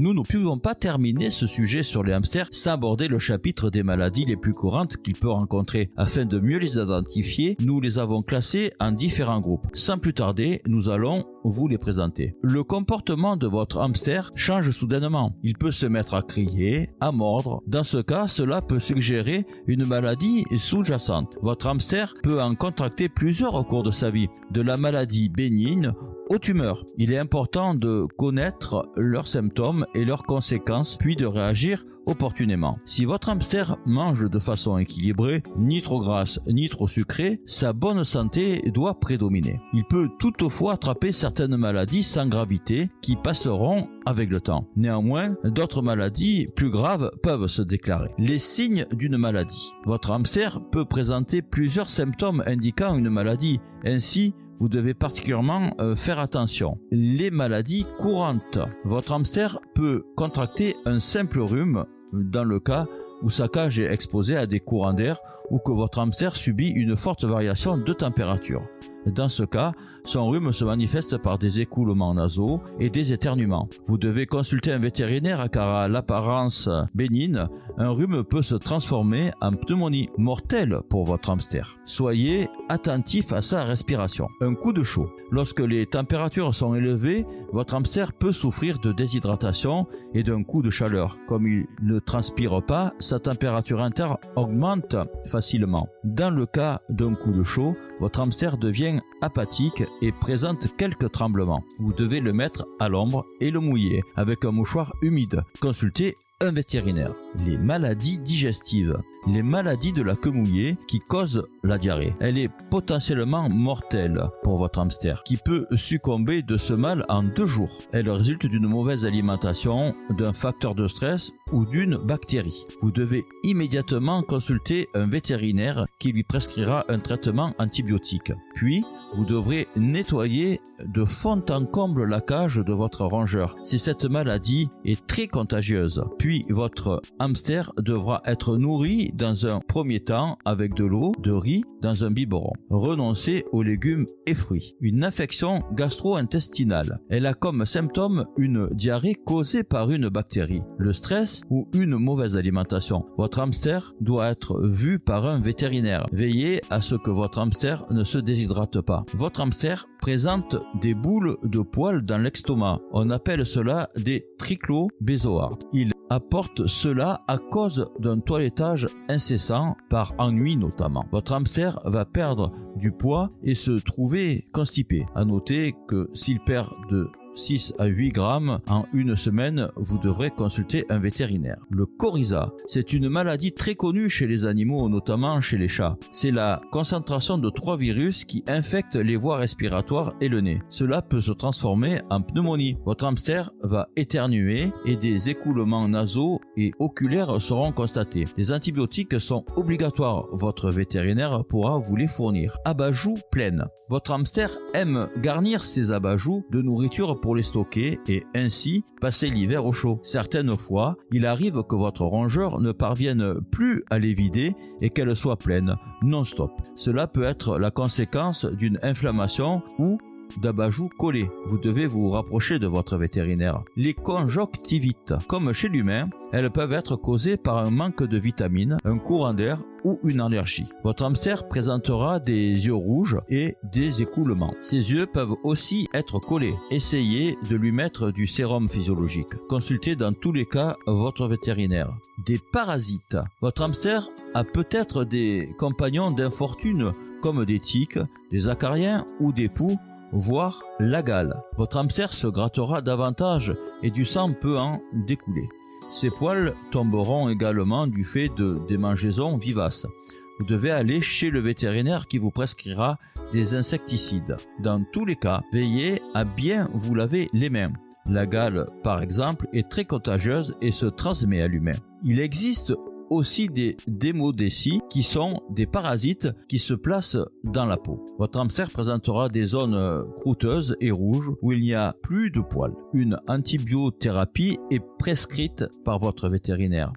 Nous ne pouvons pas terminer ce sujet sur les hamsters sans aborder le chapitre des maladies les plus courantes qu'il peut rencontrer. Afin de mieux les identifier, nous les avons classés en différents groupes. Sans plus tarder, nous allons vous les présenter. Le comportement de votre hamster change soudainement. Il peut se mettre à crier, à mordre. Dans ce cas, cela peut suggérer une maladie sous-jacente. Votre hamster peut en contracter plusieurs au cours de sa vie, de la maladie bénigne aux tumeurs. Il est important de connaître leurs symptômes et leurs conséquences, puis de réagir opportunément. Si votre hamster mange de façon équilibrée, ni trop grasse ni trop sucrée, sa bonne santé doit prédominer. Il peut toutefois attraper certaines maladies sans gravité qui passeront avec le temps. Néanmoins, d'autres maladies plus graves peuvent se déclarer. Les signes d'une maladie. Votre hamster peut présenter plusieurs symptômes indiquant une maladie. Ainsi, vous devez particulièrement euh, faire attention. Les maladies courantes. Votre hamster peut contracter un simple rhume dans le cas où sa cage est exposée à des courants d'air ou que votre hamster subit une forte variation de température. Dans ce cas, son rhume se manifeste par des écoulements nasaux et des éternuements. Vous devez consulter un vétérinaire car à l'apparence bénigne, un rhume peut se transformer en pneumonie mortelle pour votre hamster. Soyez attentif à sa respiration. Un coup de chaud. Lorsque les températures sont élevées, votre hamster peut souffrir de déshydratation et d'un coup de chaleur. Comme il ne transpire pas, sa température interne augmente facilement. Dans le cas d'un coup de chaud, votre hamster devient apathique et présente quelques tremblements. Vous devez le mettre à l'ombre et le mouiller avec un mouchoir humide. Consultez un vétérinaire. Les maladies digestives. Les maladies de la queue mouillée qui causent la diarrhée. Elle est potentiellement mortelle pour votre hamster qui peut succomber de ce mal en deux jours. Elle résulte d'une mauvaise alimentation, d'un facteur de stress ou d'une bactérie. Vous devez immédiatement consulter un vétérinaire qui lui prescrira un traitement antibiotique. Puis, vous devrez nettoyer de fond en comble la cage de votre rongeur si cette maladie est très contagieuse. Puis, votre hamster devra être nourri dans un premier temps avec de l'eau, de riz dans un biberon. Renoncez aux légumes et fruits. Une infection gastro-intestinale. Elle a comme symptôme une diarrhée causée par une bactérie, le stress ou une mauvaise alimentation. Votre hamster doit être vu par un vétérinaire. Veillez à ce que votre hamster ne se déshydrate pas. Votre hamster présente des boules de poils dans l'estomac. On appelle cela des trichlobezoards. Il apporte cela à cause d'un toilettage incessant par ennui notamment. Votre hamster va perdre du poids et se trouver constipé. À noter que s'il perd de 6 à 8 grammes en une semaine, vous devrez consulter un vétérinaire. Le coryza, c'est une maladie très connue chez les animaux, notamment chez les chats. C'est la concentration de trois virus qui infectent les voies respiratoires et le nez. Cela peut se transformer en pneumonie. Votre hamster va éternuer et des écoulements nasaux et oculaires seront constatés. Des antibiotiques sont obligatoires. Votre vétérinaire pourra vous les fournir. Abajoux pleine. Votre hamster aime garnir ses abajoux de nourriture pour les stocker et ainsi passer l'hiver au chaud. Certaines fois, il arrive que votre rongeur ne parvienne plus à les vider et qu'elle soit pleine non-stop. Cela peut être la conséquence d'une inflammation ou d'abajou collé. Vous devez vous rapprocher de votre vétérinaire. Les conjonctivites, comme chez l'humain, elles peuvent être causées par un manque de vitamines, un courant d'air ou une allergie. Votre hamster présentera des yeux rouges et des écoulements. Ses yeux peuvent aussi être collés. Essayez de lui mettre du sérum physiologique. Consultez dans tous les cas votre vétérinaire. Des parasites. Votre hamster a peut-être des compagnons d'infortune comme des tiques, des acariens ou des poux voire la gale. Votre hamster se grattera davantage et du sang peut en découler. Ses poils tomberont également du fait de démangeaisons vivaces. Vous devez aller chez le vétérinaire qui vous prescrira des insecticides. Dans tous les cas, veillez à bien vous laver les mains. La gale, par exemple, est très contagieuse et se transmet à l'humain. Il existe aussi des démodécies qui sont des parasites qui se placent dans la peau. Votre hamster présentera des zones euh, croûteuses et rouges où il n'y a plus de poils. Une antibiothérapie est prescrite par votre vétérinaire.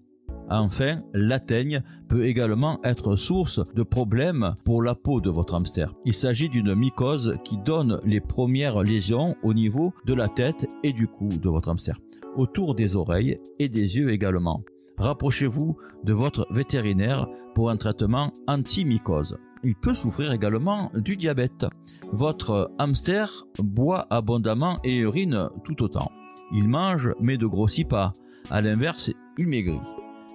Enfin, la teigne peut également être source de problèmes pour la peau de votre hamster. Il s'agit d'une mycose qui donne les premières lésions au niveau de la tête et du cou de votre hamster, autour des oreilles et des yeux également. Rapprochez-vous de votre vétérinaire pour un traitement anti-mycose. Il peut souffrir également du diabète. Votre hamster boit abondamment et urine tout autant. Il mange mais ne grossit pas. À l'inverse, il maigrit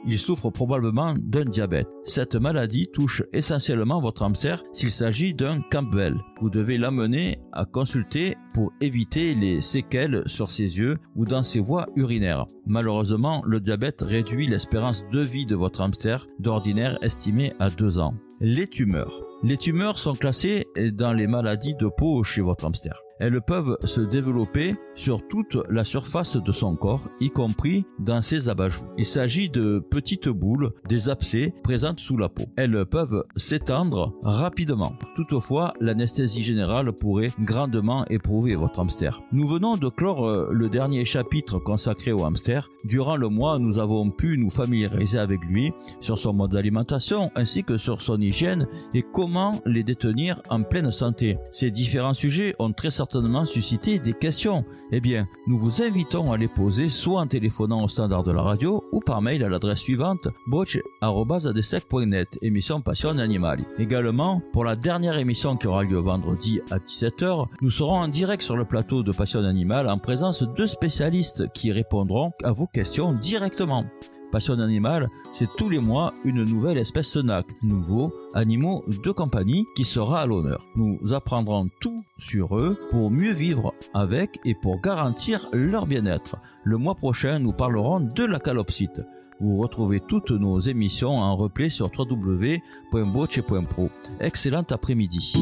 il souffre probablement d'un diabète. Cette maladie touche essentiellement votre hamster s'il s'agit d'un Campbell. Vous devez l'amener à consulter pour éviter les séquelles sur ses yeux ou dans ses voies urinaires. Malheureusement, le diabète réduit l'espérance de vie de votre hamster d'ordinaire estimée à 2 ans. Les tumeurs. Les tumeurs sont classées dans les maladies de peau chez votre hamster elles peuvent se développer sur toute la surface de son corps, y compris dans ses abajoues. Il s'agit de petites boules, des abcès présentes sous la peau. Elles peuvent s'étendre rapidement. Toutefois, l'anesthésie générale pourrait grandement éprouver votre hamster. Nous venons de clore euh, le dernier chapitre consacré au hamster. Durant le mois, nous avons pu nous familiariser avec lui sur son mode d'alimentation ainsi que sur son hygiène et comment les détenir en pleine santé. Ces différents sujets ont très certainement certainement susciter des questions. Eh bien, nous vous invitons à les poser soit en téléphonant au standard de la radio ou par mail à l'adresse suivante botch.adesec.net, émission Passion Animale. Également, pour la dernière émission qui aura lieu vendredi à 17h, nous serons en direct sur le plateau de Passion Animale en présence de spécialistes qui répondront à vos questions directement. Passion animale, c'est tous les mois une nouvelle espèce SNAC, nouveaux animaux de compagnie qui sera à l'honneur. Nous apprendrons tout sur eux pour mieux vivre avec et pour garantir leur bien-être. Le mois prochain, nous parlerons de la calopsite. Vous retrouvez toutes nos émissions en replay sur www.boche.pro. Excellent après-midi.